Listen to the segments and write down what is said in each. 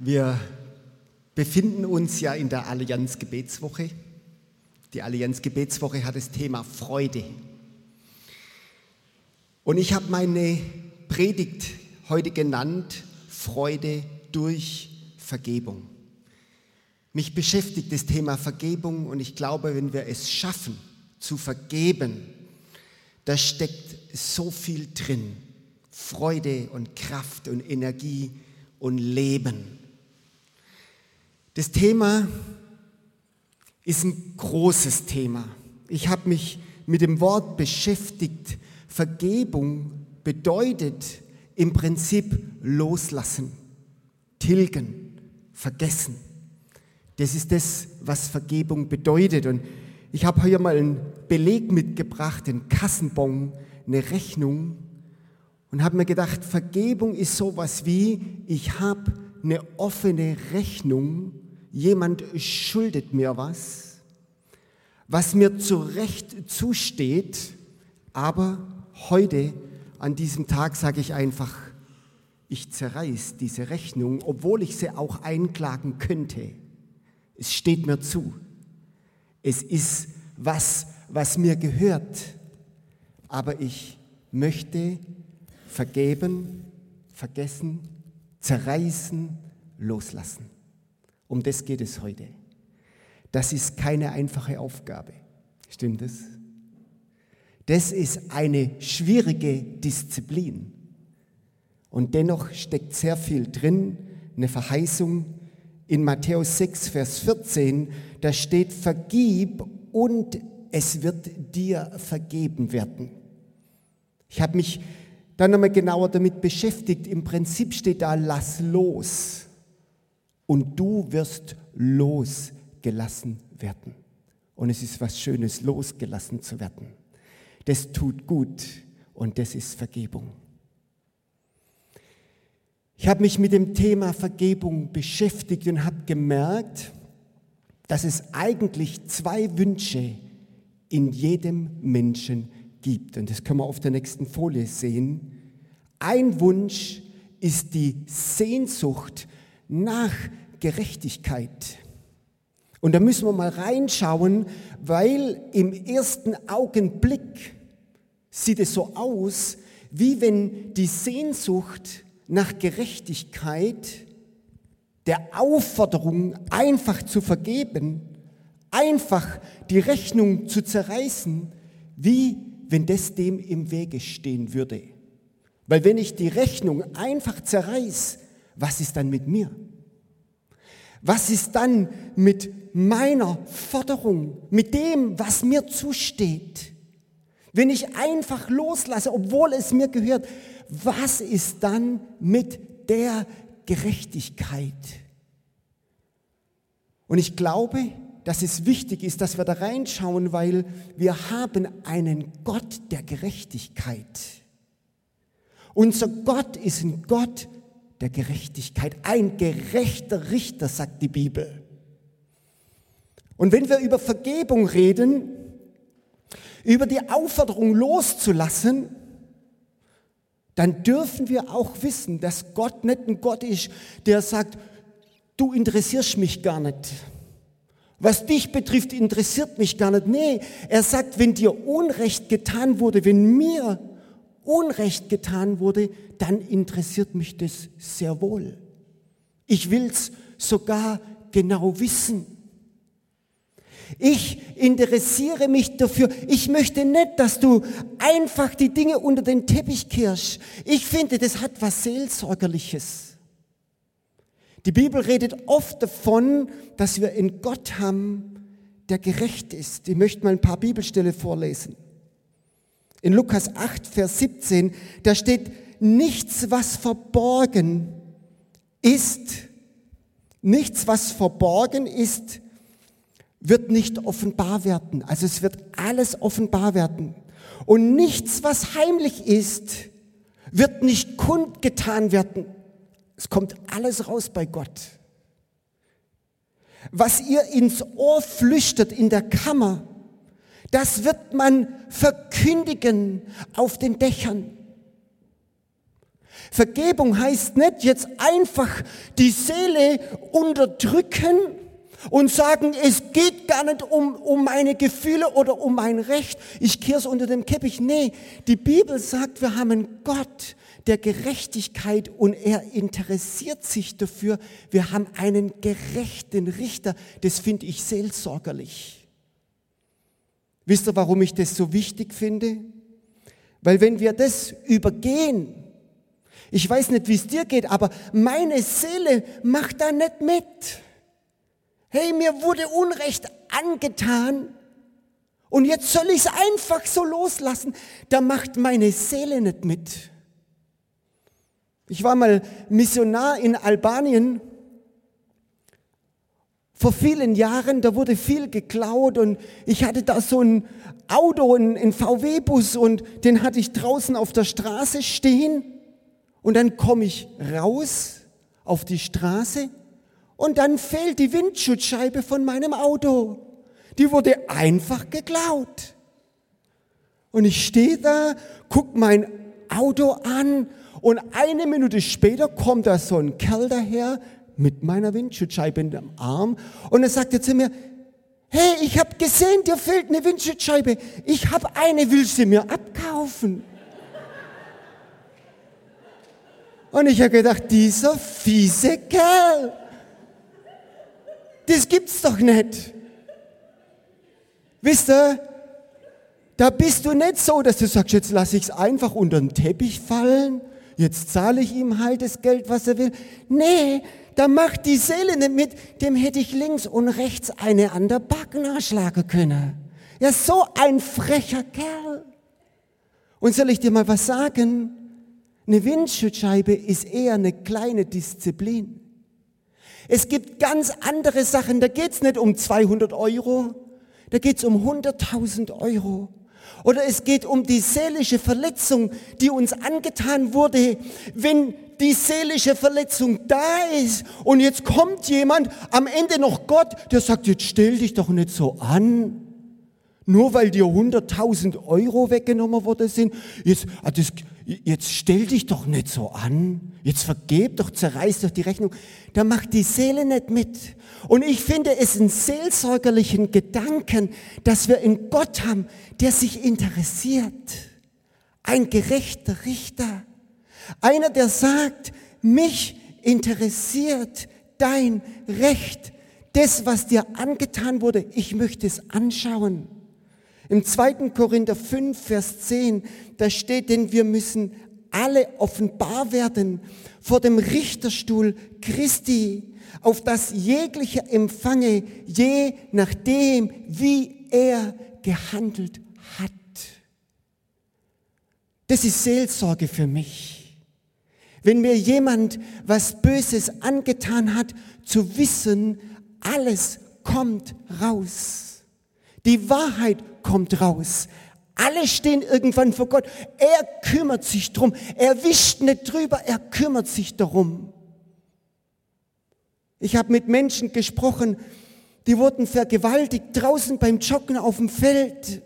Wir befinden uns ja in der Allianz Gebetswoche. Die Allianz Gebetswoche hat das Thema Freude. Und ich habe meine Predigt heute genannt Freude durch Vergebung. Mich beschäftigt das Thema Vergebung und ich glaube, wenn wir es schaffen zu vergeben, da steckt so viel drin. Freude und Kraft und Energie und Leben. Das Thema ist ein großes Thema. Ich habe mich mit dem Wort beschäftigt. Vergebung bedeutet im Prinzip loslassen, tilgen, vergessen. Das ist das, was Vergebung bedeutet. Und ich habe hier mal einen Beleg mitgebracht, einen Kassenbon, eine Rechnung und habe mir gedacht, Vergebung ist sowas wie, ich habe eine offene Rechnung jemand schuldet mir was, was mir zu Recht zusteht, aber heute an diesem Tag sage ich einfach, ich zerreiß diese Rechnung, obwohl ich sie auch einklagen könnte. Es steht mir zu. Es ist was, was mir gehört. Aber ich möchte vergeben, vergessen, zerreißen, loslassen. Um das geht es heute. Das ist keine einfache Aufgabe. Stimmt es? Das ist eine schwierige Disziplin. Und dennoch steckt sehr viel drin, eine Verheißung. In Matthäus 6, Vers 14, da steht, vergib und es wird dir vergeben werden. Ich habe mich dann nochmal genauer damit beschäftigt. Im Prinzip steht da, lass los und du wirst losgelassen werden. Und es ist was Schönes, losgelassen zu werden. Das tut gut und das ist Vergebung. Ich habe mich mit dem Thema Vergebung beschäftigt und habe gemerkt, dass es eigentlich zwei Wünsche in jedem Menschen gibt. Und das können wir auf der nächsten Folie sehen. Ein Wunsch ist die Sehnsucht nach Gerechtigkeit. Und da müssen wir mal reinschauen, weil im ersten Augenblick sieht es so aus, wie wenn die Sehnsucht nach Gerechtigkeit, der Aufforderung, einfach zu vergeben, einfach die Rechnung zu zerreißen, wie wenn das dem im Wege stehen würde. Weil wenn ich die Rechnung einfach zerreiß, was ist dann mit mir? Was ist dann mit meiner Forderung, mit dem, was mir zusteht? Wenn ich einfach loslasse, obwohl es mir gehört, was ist dann mit der Gerechtigkeit? Und ich glaube, dass es wichtig ist, dass wir da reinschauen, weil wir haben einen Gott der Gerechtigkeit. Unser Gott ist ein Gott, der Gerechtigkeit. Ein gerechter Richter, sagt die Bibel. Und wenn wir über Vergebung reden, über die Aufforderung loszulassen, dann dürfen wir auch wissen, dass Gott nicht ein Gott ist, der sagt, du interessierst mich gar nicht. Was dich betrifft, interessiert mich gar nicht. Nee, er sagt, wenn dir Unrecht getan wurde, wenn mir Unrecht getan wurde, dann interessiert mich das sehr wohl. Ich will's sogar genau wissen. Ich interessiere mich dafür. Ich möchte nicht, dass du einfach die Dinge unter den Teppich kehrst. Ich finde, das hat was Seelsorgerliches. Die Bibel redet oft davon, dass wir einen Gott haben, der gerecht ist. Ich möchte mal ein paar Bibelstelle vorlesen. In Lukas 8, Vers 17, da steht, nichts, was verborgen ist, nichts, was verborgen ist, wird nicht offenbar werden. Also es wird alles offenbar werden. Und nichts, was heimlich ist, wird nicht kundgetan werden. Es kommt alles raus bei Gott. Was ihr ins Ohr flüstert in der Kammer, das wird man verkündigen auf den Dächern. Vergebung heißt nicht jetzt einfach die Seele unterdrücken und sagen, es geht gar nicht um, um meine Gefühle oder um mein Recht, ich kehre es unter dem Teppich. Nee, die Bibel sagt, wir haben einen Gott der Gerechtigkeit und er interessiert sich dafür. Wir haben einen gerechten Richter. Das finde ich seelsorgerlich. Wisst ihr, warum ich das so wichtig finde? Weil wenn wir das übergehen, ich weiß nicht, wie es dir geht, aber meine Seele macht da nicht mit. Hey, mir wurde Unrecht angetan und jetzt soll ich es einfach so loslassen. Da macht meine Seele nicht mit. Ich war mal Missionar in Albanien vor vielen Jahren, da wurde viel geklaut und ich hatte da so ein Auto, ein, VW-Bus und den hatte ich draußen auf der Straße stehen und dann komme ich raus auf die Straße und dann fehlt die Windschutzscheibe von meinem Auto. Die wurde einfach geklaut. Und ich stehe da, guck mein Auto an und eine Minute später kommt da so ein Kerl daher mit meiner Windschutzscheibe in dem Arm und er sagte zu mir, hey, ich habe gesehen, dir fehlt eine Windschutzscheibe. Ich habe eine, willst du mir abkaufen? Und ich habe gedacht, dieser fiese Kerl, das gibt's doch nicht. Wisst ihr, da bist du nicht so, dass du sagst, jetzt lasse ich es einfach unter den Teppich fallen, jetzt zahle ich ihm halt das Geld, was er will. Nee, da macht die Seele nicht mit, dem hätte ich links und rechts eine an der Backen erschlagen können. Ja, so ein frecher Kerl. Und soll ich dir mal was sagen? Eine Windschutzscheibe ist eher eine kleine Disziplin. Es gibt ganz andere Sachen, da geht es nicht um 200 Euro, da geht es um 100.000 Euro. Oder es geht um die seelische Verletzung, die uns angetan wurde, wenn die seelische Verletzung da ist und jetzt kommt jemand, am Ende noch Gott, der sagt, jetzt stell dich doch nicht so an. Nur weil dir 100.000 Euro weggenommen worden sind, jetzt, ah, jetzt stell dich doch nicht so an. Jetzt vergeb doch, zerreiß doch die Rechnung. Da macht die Seele nicht mit. Und ich finde es einen seelsorgerlichen Gedanken, dass wir einen Gott haben, der sich interessiert. Ein gerechter Richter. Einer, der sagt, mich interessiert dein Recht. Das, was dir angetan wurde, ich möchte es anschauen. Im 2. Korinther 5, Vers 10, da steht, denn wir müssen alle offenbar werden vor dem Richterstuhl Christi, auf das jegliche empfange, je nachdem, wie er gehandelt hat. Das ist Seelsorge für mich. Wenn mir jemand was Böses angetan hat, zu wissen, alles kommt raus. Die Wahrheit kommt raus. Alle stehen irgendwann vor Gott. Er kümmert sich drum. Er wischt nicht drüber, er kümmert sich darum. Ich habe mit Menschen gesprochen, die wurden vergewaltigt draußen beim Joggen auf dem Feld.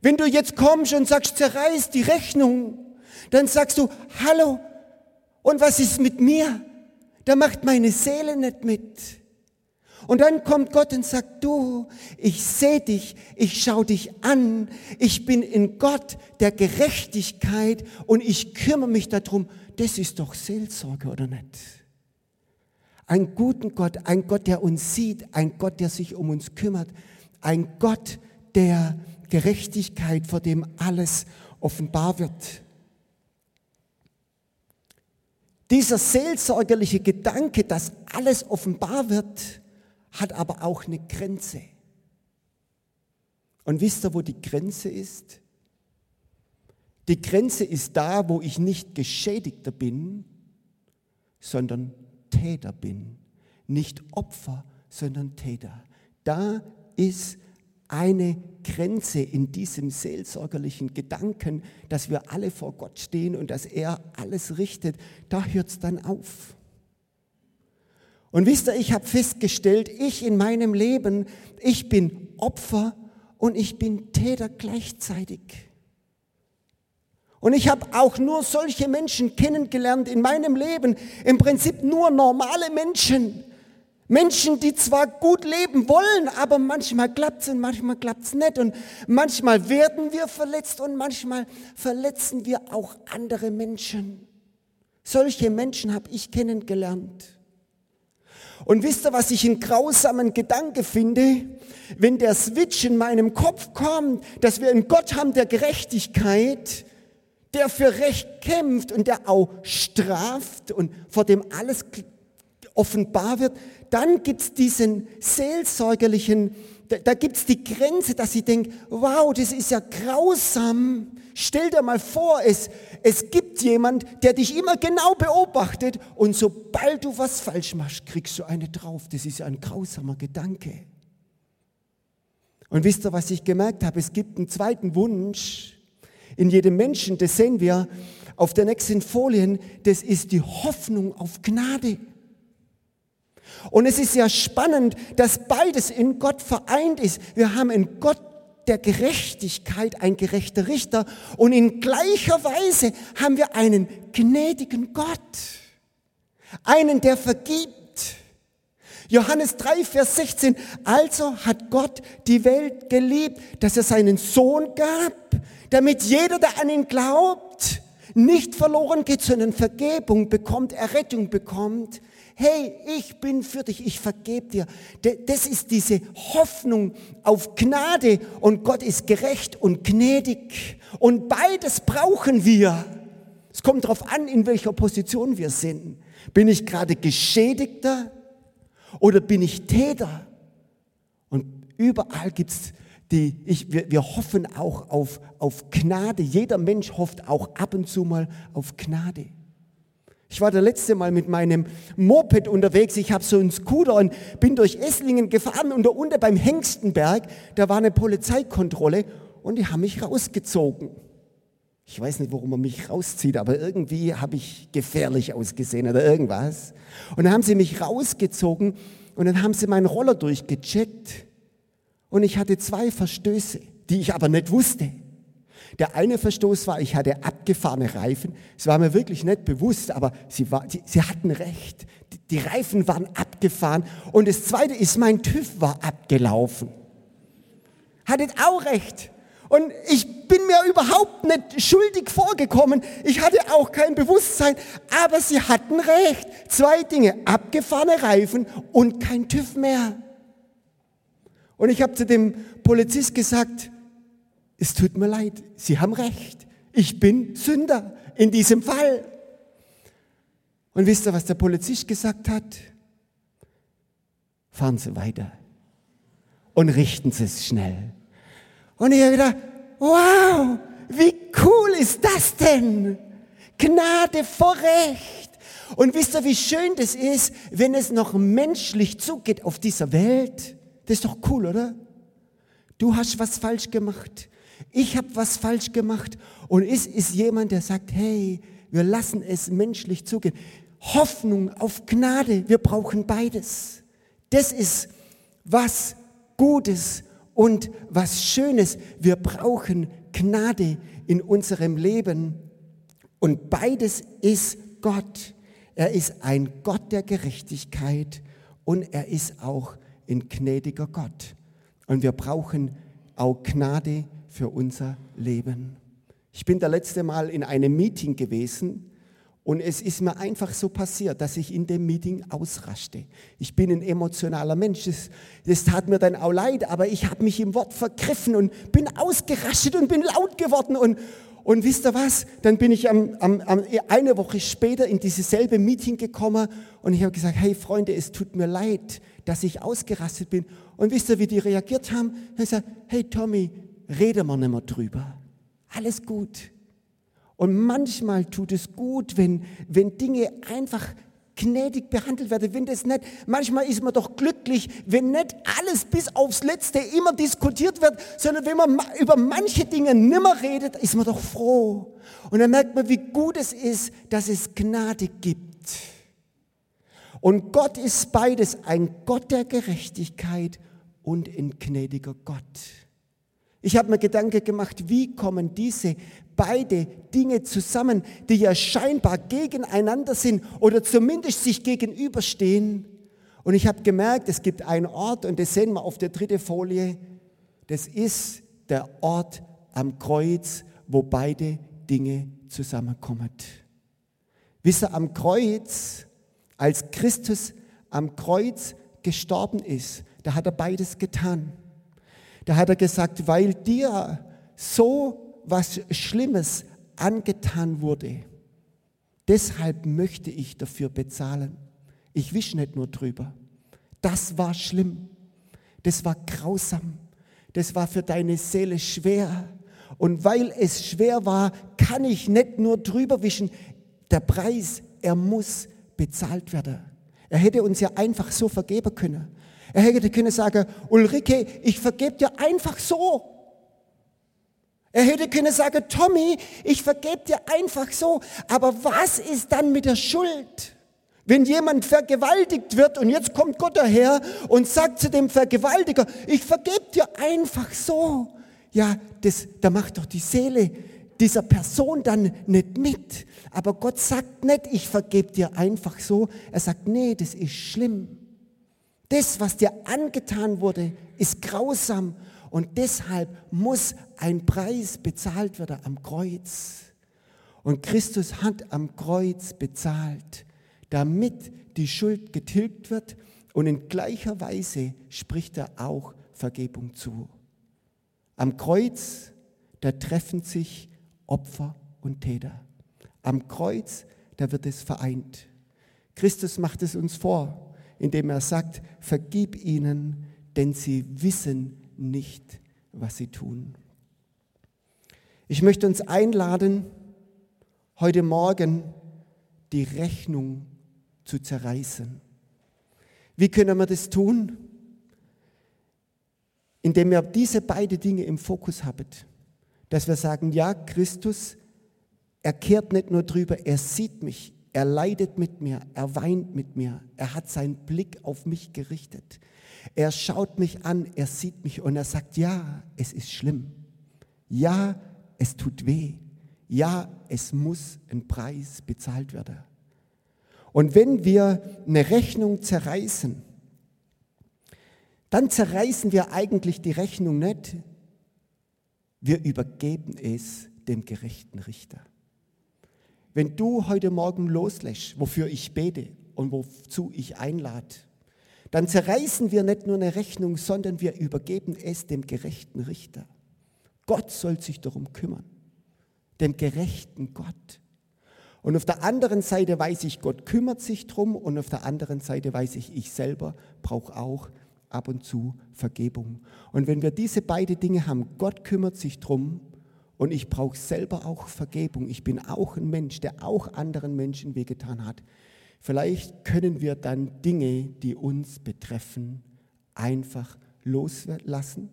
Wenn du jetzt kommst und sagst, zerreiß die Rechnung, dann sagst du, hallo, und was ist mit mir? Da macht meine Seele nicht mit. Und dann kommt Gott und sagt, du, ich sehe dich, ich schaue dich an, ich bin in Gott der Gerechtigkeit und ich kümmere mich darum. Das ist doch Seelsorge, oder nicht? Ein guten Gott, ein Gott, der uns sieht, ein Gott, der sich um uns kümmert, ein Gott der Gerechtigkeit, vor dem alles offenbar wird. Dieser seelsorgerliche Gedanke, dass alles offenbar wird, hat aber auch eine Grenze. Und wisst ihr, wo die Grenze ist? Die Grenze ist da, wo ich nicht Geschädigter bin, sondern Täter bin. Nicht Opfer, sondern Täter. Da ist eine Grenze in diesem seelsorgerlichen Gedanken, dass wir alle vor Gott stehen und dass er alles richtet. Da hört es dann auf. Und wisst ihr, ich habe festgestellt, ich in meinem Leben, ich bin Opfer und ich bin Täter gleichzeitig. Und ich habe auch nur solche Menschen kennengelernt in meinem Leben, im Prinzip nur normale Menschen. Menschen, die zwar gut leben wollen, aber manchmal klappt es und manchmal klappt es nicht. Und manchmal werden wir verletzt und manchmal verletzen wir auch andere Menschen. Solche Menschen habe ich kennengelernt. Und wisst ihr, was ich einen grausamen Gedanke finde? Wenn der Switch in meinem Kopf kommt, dass wir einen Gott haben der Gerechtigkeit, der für Recht kämpft und der auch straft und vor dem alles offenbar wird, dann gibt's diesen seelsorgerlichen, da, da gibt's die Grenze, dass ich denke, wow, das ist ja grausam. Stell dir mal vor, es, es gibt jemand, der dich immer genau beobachtet und sobald du was falsch machst, kriegst du eine drauf. Das ist ja ein grausamer Gedanke. Und wisst ihr, was ich gemerkt habe? Es gibt einen zweiten Wunsch in jedem Menschen, das sehen wir auf der nächsten Folien, das ist die Hoffnung auf Gnade. Und es ist ja spannend, dass beides in Gott vereint ist. Wir haben in Gott der Gerechtigkeit ein gerechter Richter und in gleicher Weise haben wir einen gnädigen Gott, einen, der vergibt. Johannes 3, Vers 16, also hat Gott die Welt geliebt, dass er seinen Sohn gab, damit jeder, der an ihn glaubt, nicht verloren geht, sondern Vergebung bekommt, Errettung bekommt hey, ich bin für dich, ich vergebe dir. Das ist diese Hoffnung auf Gnade und Gott ist gerecht und gnädig. Und beides brauchen wir. Es kommt darauf an, in welcher Position wir sind. Bin ich gerade Geschädigter oder bin ich Täter? Und überall gibt's die, ich, wir, wir hoffen auch auf, auf Gnade. Jeder Mensch hofft auch ab und zu mal auf Gnade. Ich war das letzte Mal mit meinem Moped unterwegs. Ich habe so einen Scooter und bin durch Esslingen gefahren und da unten beim Hengstenberg, da war eine Polizeikontrolle und die haben mich rausgezogen. Ich weiß nicht, warum man mich rauszieht, aber irgendwie habe ich gefährlich ausgesehen oder irgendwas. Und dann haben sie mich rausgezogen und dann haben sie meinen Roller durchgecheckt und ich hatte zwei Verstöße, die ich aber nicht wusste. Der eine Verstoß war, ich hatte abgefahrene Reifen. Es war mir wirklich nicht bewusst, aber sie, war, sie, sie hatten recht. Die, die Reifen waren abgefahren. Und das zweite ist, mein TÜV war abgelaufen. Hattet auch recht. Und ich bin mir überhaupt nicht schuldig vorgekommen. Ich hatte auch kein Bewusstsein. Aber sie hatten recht. Zwei Dinge. Abgefahrene Reifen und kein TÜV mehr. Und ich habe zu dem Polizist gesagt, es tut mir leid, Sie haben recht. Ich bin Sünder in diesem Fall. Und wisst ihr, was der Polizist gesagt hat? Fahren Sie weiter und richten Sie es schnell. Und ich habe gedacht, wow, wie cool ist das denn? Gnade vor Recht. Und wisst ihr, wie schön das ist, wenn es noch menschlich zugeht auf dieser Welt? Das ist doch cool, oder? Du hast was falsch gemacht ich habe was falsch gemacht und es ist jemand, der sagt, hey, wir lassen es menschlich zugehen. Hoffnung auf Gnade, wir brauchen beides. Das ist was Gutes und was Schönes. Wir brauchen Gnade in unserem Leben und beides ist Gott. Er ist ein Gott der Gerechtigkeit und er ist auch ein gnädiger Gott. Und wir brauchen auch Gnade für unser Leben. Ich bin das letzte Mal in einem Meeting gewesen und es ist mir einfach so passiert, dass ich in dem Meeting ausraschte. Ich bin ein emotionaler Mensch. Das, das tat mir dann auch leid, aber ich habe mich im Wort vergriffen und bin ausgerastet und bin laut geworden. Und, und wisst ihr was? Dann bin ich am, am, am, eine Woche später in dieses selbe Meeting gekommen und ich habe gesagt, hey Freunde, es tut mir leid, dass ich ausgerastet bin. Und wisst ihr, wie die reagiert haben? Ich gesagt, hey Tommy, reden wir nicht mehr drüber. Alles gut. Und manchmal tut es gut, wenn, wenn Dinge einfach gnädig behandelt werden, wenn das nicht, manchmal ist man doch glücklich, wenn nicht alles bis aufs Letzte immer diskutiert wird, sondern wenn man über manche Dinge nimmer redet, ist man doch froh. Und dann merkt man, wie gut es ist, dass es Gnade gibt. Und Gott ist beides, ein Gott der Gerechtigkeit und ein gnädiger Gott. Ich habe mir Gedanken gemacht, wie kommen diese beide Dinge zusammen, die ja scheinbar gegeneinander sind oder zumindest sich gegenüberstehen. Und ich habe gemerkt, es gibt einen Ort, und das sehen wir auf der dritten Folie, das ist der Ort am Kreuz, wo beide Dinge zusammenkommen. Wisst ihr, am Kreuz, als Christus am Kreuz gestorben ist, da hat er beides getan. Da hat er gesagt, weil dir so was Schlimmes angetan wurde, deshalb möchte ich dafür bezahlen. Ich wisch nicht nur drüber. Das war schlimm. Das war grausam. Das war für deine Seele schwer. Und weil es schwer war, kann ich nicht nur drüber wischen. Der Preis, er muss bezahlt werden. Er hätte uns ja einfach so vergeben können. Er hätte können sagen, Ulrike, ich vergebe dir einfach so. Er hätte können sagen, Tommy, ich vergebe dir einfach so. Aber was ist dann mit der Schuld? Wenn jemand vergewaltigt wird und jetzt kommt Gott daher und sagt zu dem Vergewaltiger, ich vergebe dir einfach so. Ja, das, da macht doch die Seele dieser Person dann nicht mit. Aber Gott sagt nicht, ich vergebe dir einfach so. Er sagt, nee, das ist schlimm. Das, was dir angetan wurde, ist grausam und deshalb muss ein Preis bezahlt werden am Kreuz. Und Christus hat am Kreuz bezahlt damit die Schuld getilgt wird und in gleicher Weise spricht er auch Vergebung zu. Am Kreuz, da treffen sich Opfer und Täter. Am Kreuz, da wird es vereint. Christus macht es uns vor, indem er sagt, vergib ihnen, denn sie wissen nicht, was sie tun. Ich möchte uns einladen, heute Morgen die Rechnung zu zerreißen. Wie können wir das tun? Indem wir diese beiden Dinge im Fokus haben. Dass wir sagen, ja, Christus, er kehrt nicht nur drüber, er sieht mich, er leidet mit mir, er weint mit mir, er hat seinen Blick auf mich gerichtet. Er schaut mich an, er sieht mich und er sagt, ja, es ist schlimm. Ja, es tut weh. Ja, es muss ein Preis bezahlt werden. Und wenn wir eine Rechnung zerreißen, dann zerreißen wir eigentlich die Rechnung nicht. Wir übergeben es dem gerechten Richter. Wenn du heute Morgen loslässt, wofür ich bete und wozu ich einlade, dann zerreißen wir nicht nur eine Rechnung, sondern wir übergeben es dem gerechten Richter. Gott soll sich darum kümmern, dem gerechten Gott. Und auf der anderen Seite weiß ich, Gott kümmert sich drum und auf der anderen Seite weiß ich, ich selber brauche auch ab und zu Vergebung. Und wenn wir diese beiden Dinge haben, Gott kümmert sich drum und ich brauche selber auch Vergebung. Ich bin auch ein Mensch, der auch anderen Menschen wehgetan hat. Vielleicht können wir dann Dinge, die uns betreffen, einfach loslassen,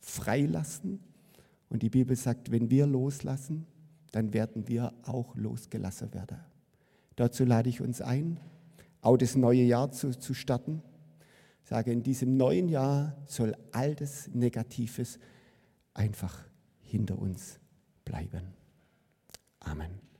freilassen. Und die Bibel sagt, wenn wir loslassen, dann werden wir auch losgelassen werden. Dazu lade ich uns ein, auch das neue Jahr zu, zu starten. Ich sage, in diesem neuen Jahr soll all das Negatives einfach hinter uns bleiben. Amen.